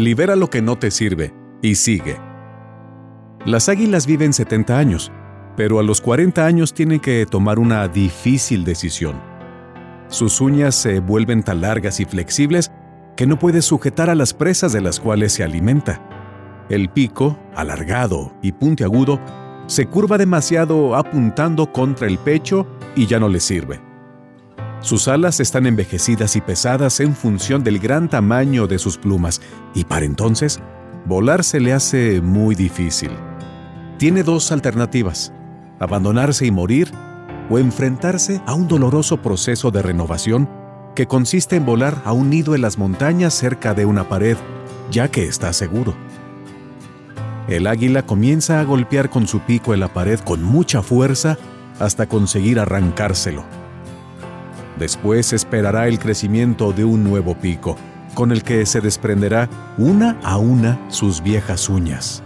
Libera lo que no te sirve y sigue. Las águilas viven 70 años, pero a los 40 años tienen que tomar una difícil decisión. Sus uñas se vuelven tan largas y flexibles que no puede sujetar a las presas de las cuales se alimenta. El pico, alargado y puntiagudo, se curva demasiado apuntando contra el pecho y ya no le sirve. Sus alas están envejecidas y pesadas en función del gran tamaño de sus plumas, y para entonces, volar se le hace muy difícil. Tiene dos alternativas, abandonarse y morir, o enfrentarse a un doloroso proceso de renovación que consiste en volar a un nido en las montañas cerca de una pared, ya que está seguro. El águila comienza a golpear con su pico en la pared con mucha fuerza hasta conseguir arrancárselo. Después esperará el crecimiento de un nuevo pico, con el que se desprenderá una a una sus viejas uñas.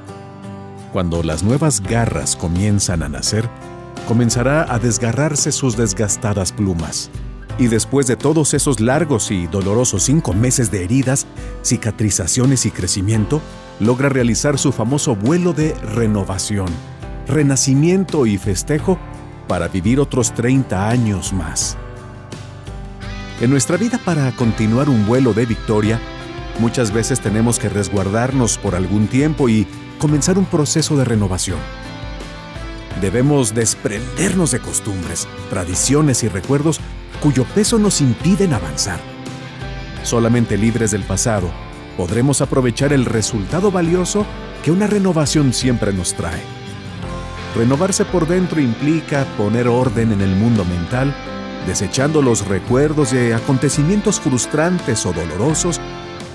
Cuando las nuevas garras comienzan a nacer, comenzará a desgarrarse sus desgastadas plumas. Y después de todos esos largos y dolorosos cinco meses de heridas, cicatrizaciones y crecimiento, logra realizar su famoso vuelo de renovación, renacimiento y festejo para vivir otros 30 años más. En nuestra vida para continuar un vuelo de victoria, muchas veces tenemos que resguardarnos por algún tiempo y comenzar un proceso de renovación. Debemos desprendernos de costumbres, tradiciones y recuerdos cuyo peso nos impiden avanzar. Solamente libres del pasado, podremos aprovechar el resultado valioso que una renovación siempre nos trae. Renovarse por dentro implica poner orden en el mundo mental desechando los recuerdos de acontecimientos frustrantes o dolorosos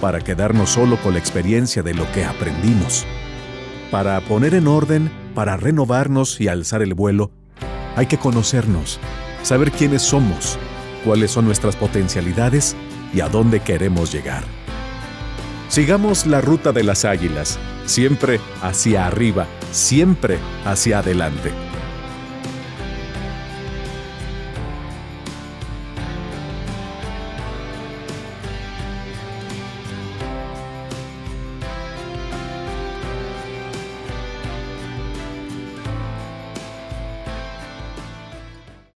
para quedarnos solo con la experiencia de lo que aprendimos. Para poner en orden, para renovarnos y alzar el vuelo, hay que conocernos, saber quiénes somos, cuáles son nuestras potencialidades y a dónde queremos llegar. Sigamos la ruta de las águilas, siempre hacia arriba, siempre hacia adelante.